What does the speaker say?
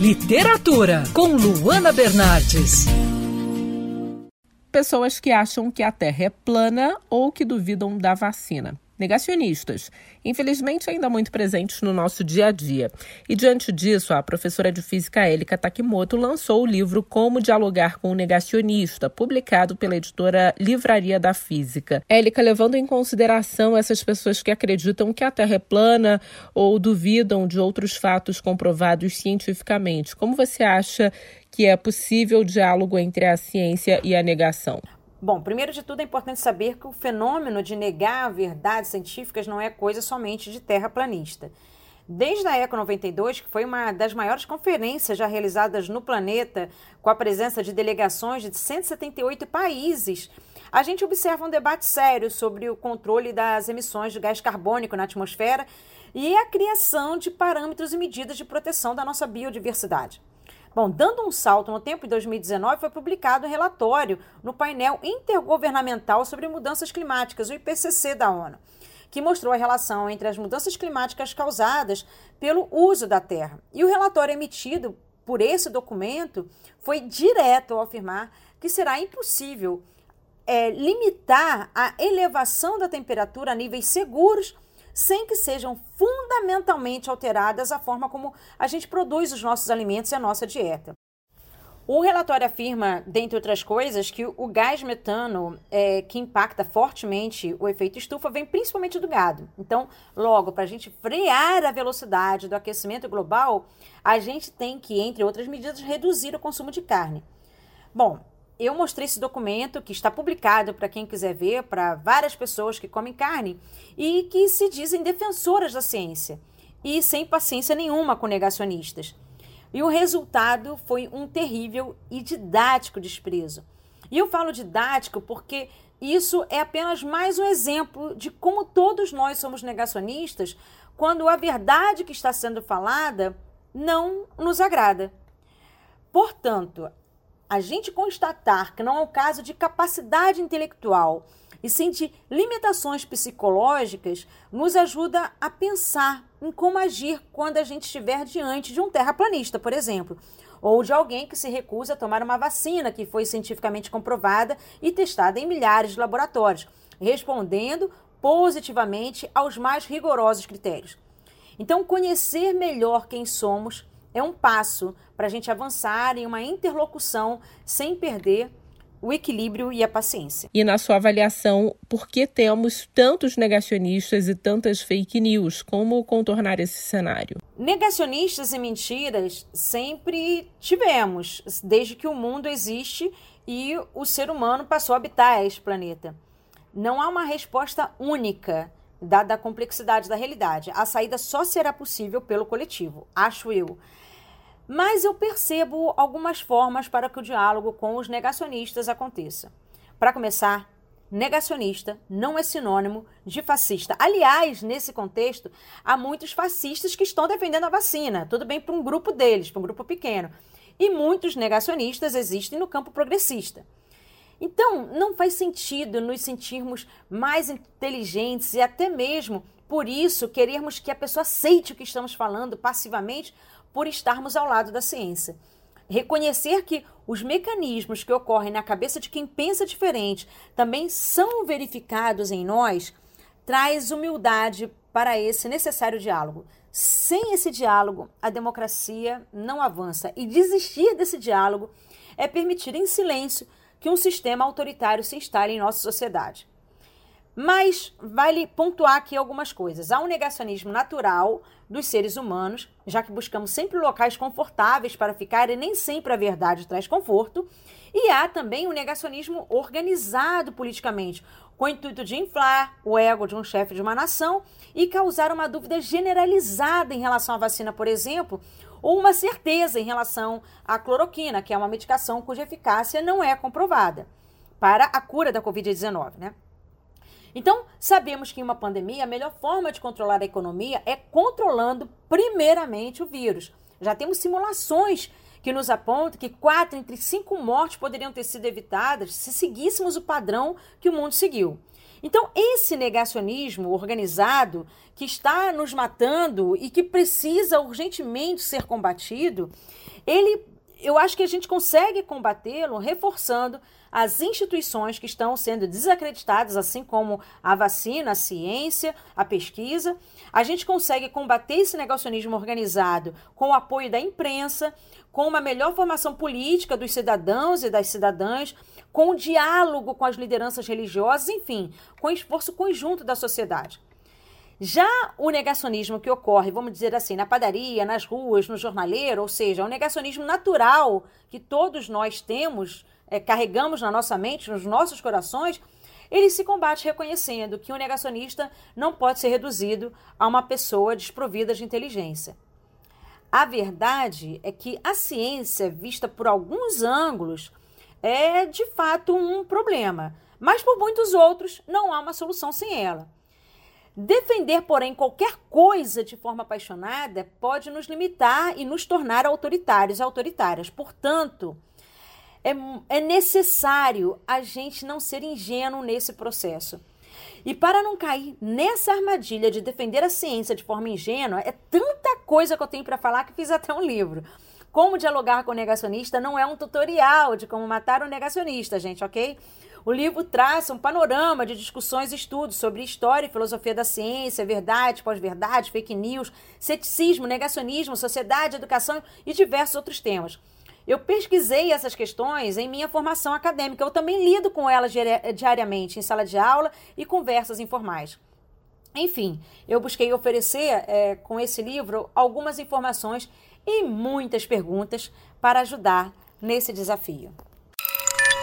Literatura, com Luana Bernardes. Pessoas que acham que a Terra é plana ou que duvidam da vacina negacionistas, infelizmente ainda muito presentes no nosso dia a dia. E diante disso, a professora de física Elika Takimoto lançou o livro Como Dialogar com o Negacionista, publicado pela editora Livraria da Física. Elika, levando em consideração essas pessoas que acreditam que a Terra é plana ou duvidam de outros fatos comprovados cientificamente, como você acha que é possível o diálogo entre a ciência e a negação? Bom, primeiro de tudo é importante saber que o fenômeno de negar verdades científicas não é coisa somente de terraplanista. Desde a Eco 92, que foi uma das maiores conferências já realizadas no planeta, com a presença de delegações de 178 países, a gente observa um debate sério sobre o controle das emissões de gás carbônico na atmosfera e a criação de parâmetros e medidas de proteção da nossa biodiversidade. Bom, dando um salto no tempo, em 2019 foi publicado um relatório no painel intergovernamental sobre mudanças climáticas, o IPCC da ONU, que mostrou a relação entre as mudanças climáticas causadas pelo uso da Terra. E o relatório emitido por esse documento foi direto ao afirmar que será impossível é, limitar a elevação da temperatura a níveis seguros sem que sejam fundamentalmente alteradas a forma como a gente produz os nossos alimentos e a nossa dieta. O relatório afirma, dentre outras coisas, que o gás metano, é, que impacta fortemente o efeito estufa, vem principalmente do gado. Então, logo, para a gente frear a velocidade do aquecimento global, a gente tem que, entre outras medidas, reduzir o consumo de carne. Bom, eu mostrei esse documento que está publicado para quem quiser ver, para várias pessoas que comem carne e que se dizem defensoras da ciência e sem paciência nenhuma com negacionistas. E o resultado foi um terrível e didático desprezo. E eu falo didático porque isso é apenas mais um exemplo de como todos nós somos negacionistas quando a verdade que está sendo falada não nos agrada. Portanto, a gente constatar que não é um caso de capacidade intelectual e sim de limitações psicológicas, nos ajuda a pensar em como agir quando a gente estiver diante de um terraplanista, por exemplo, ou de alguém que se recusa a tomar uma vacina que foi cientificamente comprovada e testada em milhares de laboratórios, respondendo positivamente aos mais rigorosos critérios. Então, conhecer melhor quem somos é um passo para a gente avançar em uma interlocução sem perder o equilíbrio e a paciência. E na sua avaliação, por que temos tantos negacionistas e tantas fake news? Como contornar esse cenário? Negacionistas e mentiras sempre tivemos, desde que o mundo existe e o ser humano passou a habitar este planeta. Não há uma resposta única dada a complexidade da realidade. A saída só será possível pelo coletivo, acho eu. Mas eu percebo algumas formas para que o diálogo com os negacionistas aconteça. Para começar, negacionista não é sinônimo de fascista. Aliás, nesse contexto, há muitos fascistas que estão defendendo a vacina. Tudo bem para um grupo deles, para um grupo pequeno. E muitos negacionistas existem no campo progressista. Então, não faz sentido nos sentirmos mais inteligentes e até mesmo por isso querermos que a pessoa aceite o que estamos falando passivamente por estarmos ao lado da ciência. Reconhecer que os mecanismos que ocorrem na cabeça de quem pensa diferente também são verificados em nós traz humildade para esse necessário diálogo. Sem esse diálogo, a democracia não avança e desistir desse diálogo é permitir em silêncio que um sistema autoritário se instale em nossa sociedade. Mas vale pontuar aqui algumas coisas. Há um negacionismo natural dos seres humanos, já que buscamos sempre locais confortáveis para ficar e nem sempre a verdade traz conforto. E há também um negacionismo organizado politicamente, com o intuito de inflar o ego de um chefe de uma nação e causar uma dúvida generalizada em relação à vacina, por exemplo, ou uma certeza em relação à cloroquina, que é uma medicação cuja eficácia não é comprovada para a cura da Covid-19, né? Então, sabemos que em uma pandemia a melhor forma de controlar a economia é controlando primeiramente o vírus. Já temos simulações que nos apontam que quatro entre cinco mortes poderiam ter sido evitadas se seguíssemos o padrão que o mundo seguiu. Então, esse negacionismo organizado que está nos matando e que precisa urgentemente ser combatido, ele eu acho que a gente consegue combatê-lo reforçando as instituições que estão sendo desacreditadas, assim como a vacina, a ciência, a pesquisa. A gente consegue combater esse negacionismo organizado com o apoio da imprensa, com uma melhor formação política dos cidadãos e das cidadãs, com o diálogo com as lideranças religiosas, enfim, com o esforço conjunto da sociedade. Já o negacionismo que ocorre, vamos dizer assim, na padaria, nas ruas, no jornaleiro, ou seja, um negacionismo natural que todos nós temos, é, carregamos na nossa mente, nos nossos corações, ele se combate reconhecendo que o negacionista não pode ser reduzido a uma pessoa desprovida de inteligência. A verdade é que a ciência, vista por alguns ângulos, é de fato um problema, mas por muitos outros não há uma solução sem ela. Defender, porém, qualquer coisa de forma apaixonada pode nos limitar e nos tornar autoritários e autoritárias. Portanto, é, é necessário a gente não ser ingênuo nesse processo. E para não cair nessa armadilha de defender a ciência de forma ingênua, é tanta coisa que eu tenho para falar que fiz até um livro. Como dialogar com o negacionista não é um tutorial de como matar o negacionista, gente, ok? O livro traça um panorama de discussões e estudos sobre história e filosofia da ciência, verdade, pós-verdade, fake news, ceticismo, negacionismo, sociedade, educação e diversos outros temas. Eu pesquisei essas questões em minha formação acadêmica. Eu também lido com elas diariamente em sala de aula e conversas informais. Enfim, eu busquei oferecer é, com esse livro algumas informações e muitas perguntas para ajudar nesse desafio.